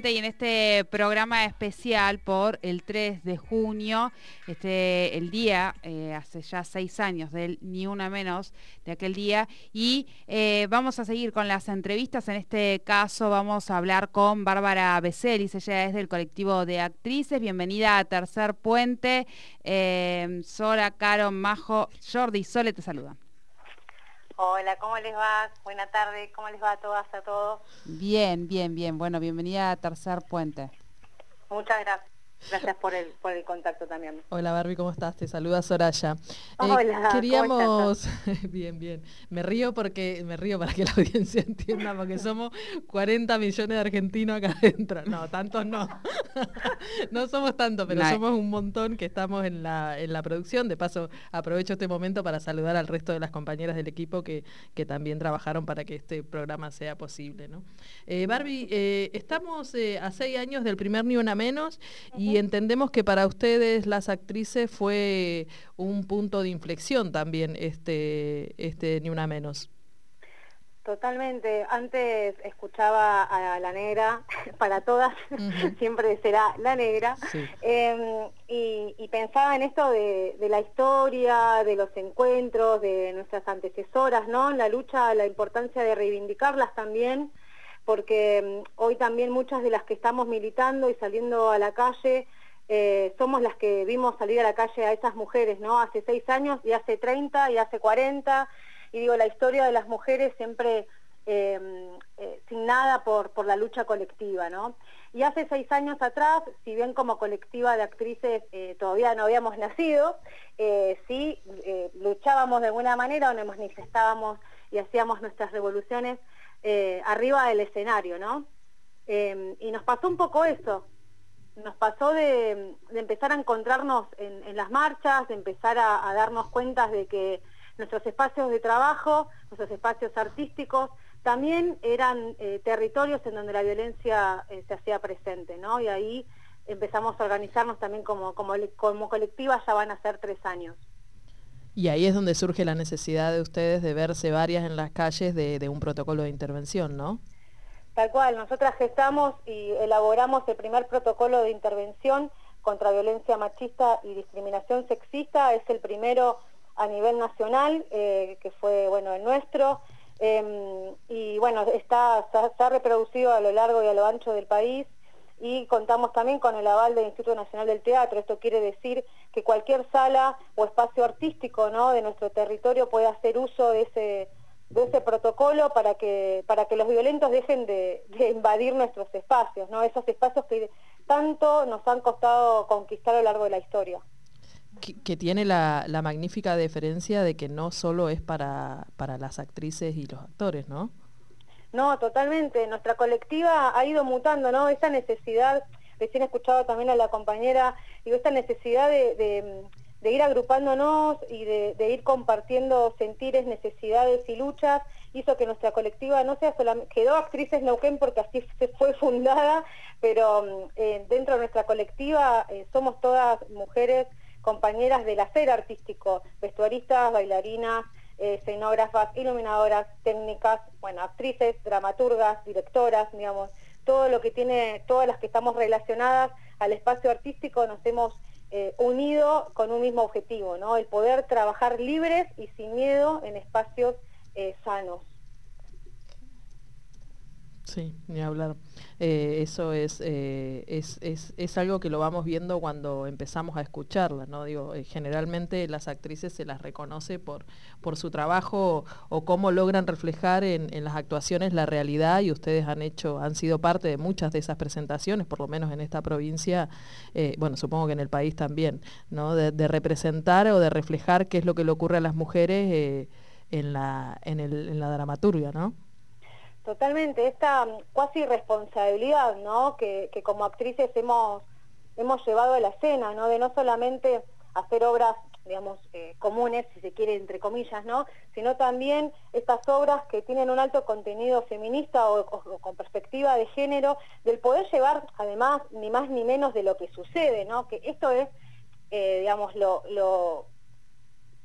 Y en este programa especial por el 3 de junio, este, el día, eh, hace ya seis años del Ni Una Menos de aquel día, y eh, vamos a seguir con las entrevistas. En este caso vamos a hablar con Bárbara Becelis, ella es del colectivo de actrices. Bienvenida a Tercer Puente. Eh, Sora, Caro, Majo, Jordi, Sole te saludan. Hola, ¿cómo les va? Buena tarde, ¿cómo les va a todas, a todos? Bien, bien, bien. Bueno, bienvenida a Tercer Puente. Muchas gracias. Gracias por el, por el contacto también. Hola Barbie, ¿cómo estás? Te saluda Soraya. Eh, Hola, queríamos, bien, bien. Me río porque, me río para que la audiencia entienda, porque somos 40 millones de argentinos acá adentro. No, tantos no. no somos tantos, pero somos un montón que estamos en la, en la producción. De paso, aprovecho este momento para saludar al resto de las compañeras del equipo que, que también trabajaron para que este programa sea posible. ¿no? Eh, Barbie, eh, estamos a seis años del primer Ni Una Menos y y entendemos que para ustedes las actrices fue un punto de inflexión también este, este Ni Una Menos. Totalmente. Antes escuchaba a la negra, para todas, siempre será la negra, em, y, pensaba en esto de, la historia, de los encuentros, de nuestras antecesoras, ¿no? La lucha, la importancia de reivindicarlas también, porque mm, hoy también muchas de las que estamos militando y saliendo a la calle, eh, somos las que vimos salir a la calle a esas mujeres, ¿no? Hace seis años y hace 30 y hace 40, y digo, la historia de las mujeres siempre em, eh, sin nada por, la lucha colectiva, ¿no? Y hace seis años atrás, si bien como colectiva de actrices eh, todavía no habíamos nacido, sí luchábamos de alguna manera o nos manifestábamos y hacíamos nuestras revoluciones eh, arriba del escenario, ¿no? Em, y nos pasó un poco eso, nos pasó de, empezar a encontrarnos en, las marchas, de empezar a, darnos cuenta de que nuestros espacios de trabajo, nuestros espacios artísticos, también eran eh, territorios en donde la violencia eh, se hacía presente, ¿no? Y ahí empezamos a organizarnos también como, como, como colectiva, ya van a ser tres años. Y ahí es donde surge la necesidad de ustedes de verse varias en las calles de, un protocolo de intervención, ¿no? Tal cual, nosotras gestamos y elaboramos el primer protocolo de intervención contra violencia machista y discriminación sexista, es el primero a nivel nacional, eh, que fue bueno el nuestro, em, y bueno, está, reproducido a lo largo y a lo ancho del país, y contamos también con el aval del Instituto Nacional del Teatro. Esto quiere decir que cualquier sala o espacio artístico ¿no? de nuestro territorio puede hacer uso de ese, de ese protocolo para que, para que los violentos dejen de, invadir nuestros espacios, ¿no? esos espacios que tanto nos han costado conquistar a lo largo de la historia. Que, tiene la, la, magnífica diferencia de que no solo es para, para las actrices y los actores, ¿no? No, totalmente. Nuestra colectiva ha ido mutando, ¿no? Esa necesidad, recién he escuchado también a la compañera, digo, esta necesidad de, ir agrupándonos y de, ir compartiendo sentires, necesidades y luchas, hizo que nuestra colectiva no sea solamente, quedó Actrices Neuquén porque así se fue fundada, pero eh, dentro de nuestra colectiva eh, somos todas mujeres compañeras del hacer artístico, vestuaristas, bailarinas, escenógrafas, iluminadoras, técnicas, bueno, actrices, dramaturgas, directoras, digamos, todo lo que tiene, todas las que estamos relacionadas al espacio artístico nos hemos eh, unido con un mismo objetivo, ¿no? El poder trabajar libres y sin miedo en espacios eh, sanos. Sí, ni hablar. Eh, eso es, eh, es, es, es, algo que lo vamos viendo cuando empezamos a escucharla, ¿no? Digo, eh, generalmente las actrices se las reconoce por, por su trabajo o cómo logran reflejar en, en, las actuaciones la realidad y ustedes han hecho, han sido parte de muchas de esas presentaciones, por lo menos en esta provincia, bueno, supongo que en el país también, ¿no? De, de, representar o de reflejar qué es lo que le ocurre a las mujeres en, la, en, el, en la dramaturgia, ¿no? Totalmente, esta cuasi responsabilidad ¿no? que, como actrices hemos, hemos llevado a la escena, ¿no? de no solamente hacer obras digamos, eh, comunes, si se quiere, entre comillas, ¿no? Sino también estas obras que tienen un alto contenido feminista o, con perspectiva de género, del poder llevar, además, ni más ni menos de lo que sucede, ¿no? Que esto es, eh, digamos, lo, lo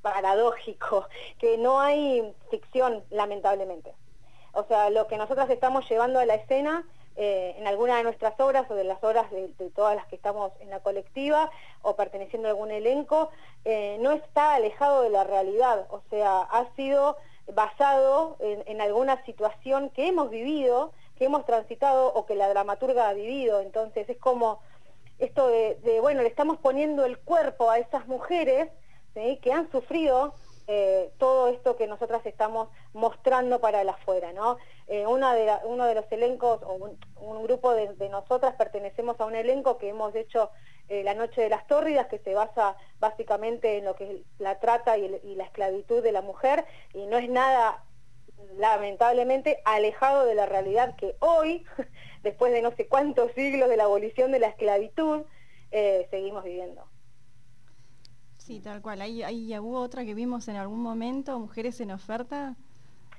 paradójico, que no hay ficción, lamentablemente. O sea, lo que nosotras estamos llevando a la escena eh, en alguna de nuestras obras o de las obras de, todas las que estamos en la colectiva o perteneciendo a algún elenco, eh, no está alejado de la realidad, o sea, ha sido basado en, alguna situación que hemos vivido, que hemos transitado o que la dramaturga ha vivido, entonces es como esto de, bueno, le estamos poniendo el cuerpo a esas mujeres que han sufrido eh, todo esto que nosotras estamos mostrando para el afuera, ¿no? Eh, una de uno de los elencos, o un, grupo de, nosotras pertenecemos a un elenco que hemos hecho eh, La Noche de las Tórridas, que se basa básicamente en lo que es la trata y, y la esclavitud de la mujer, y no es nada lamentablemente alejado de la realidad que hoy, después de no sé cuántos siglos de la abolición de la esclavitud, seguimos viviendo. Sí, tal cual. Ahí, ahí hubo otra que vimos en algún momento, Mujeres en Oferta,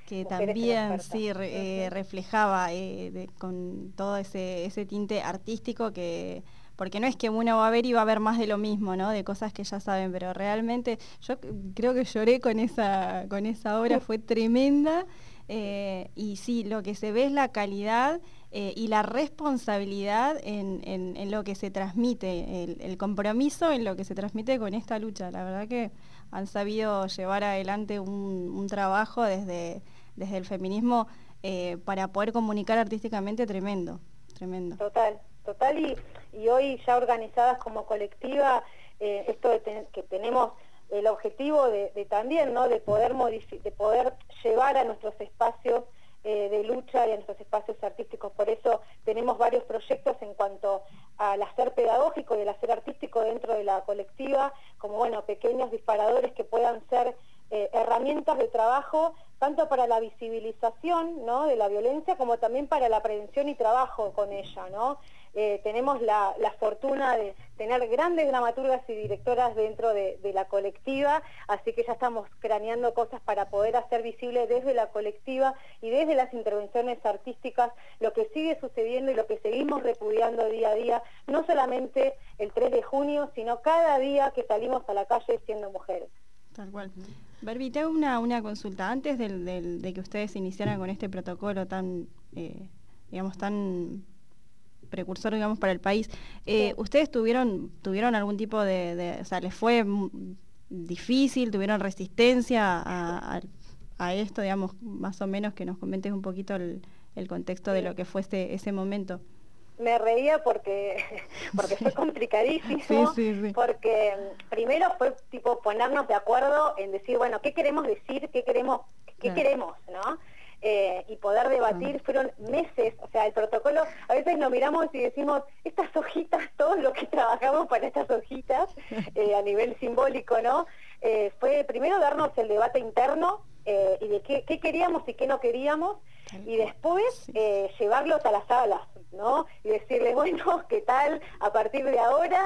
que también sí eh, reflejaba eh, con todo ese, ese tinte artístico que porque no es que uno va a ver y va a ver más de lo mismo, ¿no? De cosas que ya saben, pero realmente yo creo que lloré con esa, con esa obra, fue tremenda. Eh, y sí, lo que se ve es la calidad eh, y la responsabilidad en, lo que se transmite, el, compromiso en lo que se transmite con esta lucha. La verdad que han sabido llevar adelante un, trabajo desde, desde el feminismo eh, para poder comunicar artísticamente tremendo, tremendo. Total, total y, y hoy ya organizadas como colectiva, eh, esto de que tenemos el objetivo de, también, ¿no? de poder, de poder llevar a nuestros espacios eh, de lucha y en nuestros espacios artísticos. Por eso tenemos varios proyectos en cuanto al hacer pedagógico y el hacer artístico dentro de la colectiva, como bueno, pequeños disparadores que puedan ser eh, herramientas de trabajo tanto para la visibilización ¿no? de la violencia como también para la prevención y trabajo con ella. ¿no? Eh, tenemos la, fortuna de tener grandes dramaturgas y directoras dentro de, la colectiva, así que ya estamos craneando cosas para poder hacer visible desde la colectiva y desde las intervenciones artísticas lo que sigue sucediendo y lo que seguimos repudiando día a día, no solamente el 3 de junio, sino cada día que salimos a la calle siendo mujeres. Tal cual. Barbie, te hago una, una consulta. Antes de que ustedes iniciaran con este protocolo tan, eh, digamos, tan precursor, digamos, para el país. Eh, ¿Ustedes tuvieron, tuvieron algún tipo de, o sea, les fue difícil, tuvieron resistencia a, esto, digamos, más o menos que nos comentes un poquito el, contexto de lo que fue ese, momento? me reía porque porque fue complicadísimo porque mm, primero fue tipo ponernos de acuerdo en decir bueno qué queremos decir qué queremos qué queremos no eh, y poder debatir, fueron meses, o sea, el protocolo, a veces nos miramos y decimos, estas hojitas, todo lo que trabajamos para estas hojitas, eh, a nivel simbólico, ¿no? Eh, fue primero darnos el debate interno y de qué, queríamos y qué no queríamos, y después llevarlos a las salas, ¿no? Y decirles, bueno, ¿qué tal? A partir de ahora,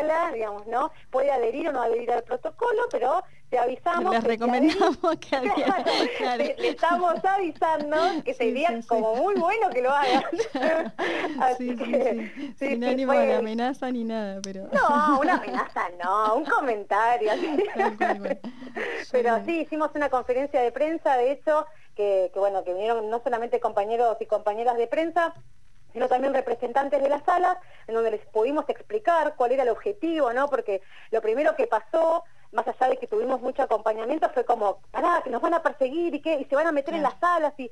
sala, digamos, ¿no? Puede adherir o no adherir al protocolo, pero te avisamos. Les recomendamos que, le, estamos avisando que sería como muy bueno que lo hagan. Así que, Sin ánimo de amenaza ni nada, pero. No, una amenaza no, un comentario. pero sí, hicimos una conferencia de prensa, de hecho, que, que bueno, que vinieron no solamente compañeros y compañeras de prensa, sino también representantes de las salas, en donde les pudimos explicar cuál era el objetivo, ¿no? Porque lo primero que pasó más allá de que tuvimos mucho acompañamiento, fue como, pará, que nos van a perseguir y que y se van a meter en las salas y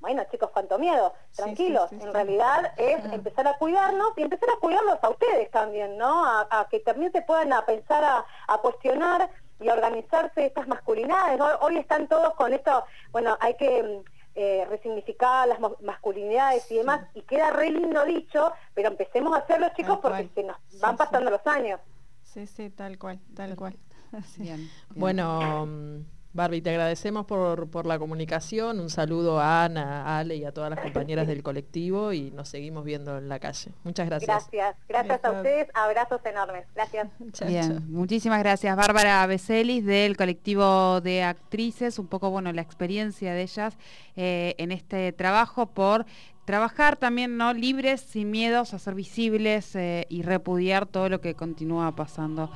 bueno chicos, cuánto miedo, tranquilos, en realidad es empezar a cuidarnos y empezar a cuidarlos a ustedes también, ¿no? A, que también se puedan a pensar a, cuestionar y a organizarse estas masculinidades. Hoy están todos con esto, bueno, hay que eh, resignificar las masculinidades y demás, y queda re lindo dicho, pero empecemos a hacerlo chicos porque se nos van pasando los años. Sí, sí, tal cual, tal cual. Bueno, mm, Barbie, te agradecemos por, la comunicación. Un saludo a Ana, a Ale y a todas las compañeras del colectivo y nos seguimos viendo en la calle. Muchas gracias. Gracias, gracias a ustedes. Abrazos enormes. Gracias. Bien, muchísimas gracias. Bárbara Becelis del colectivo de actrices, un poco bueno la experiencia de ellas eh, en este trabajo por trabajar también no libres, sin miedos, a ser visibles eh, y repudiar todo lo que continúa pasando.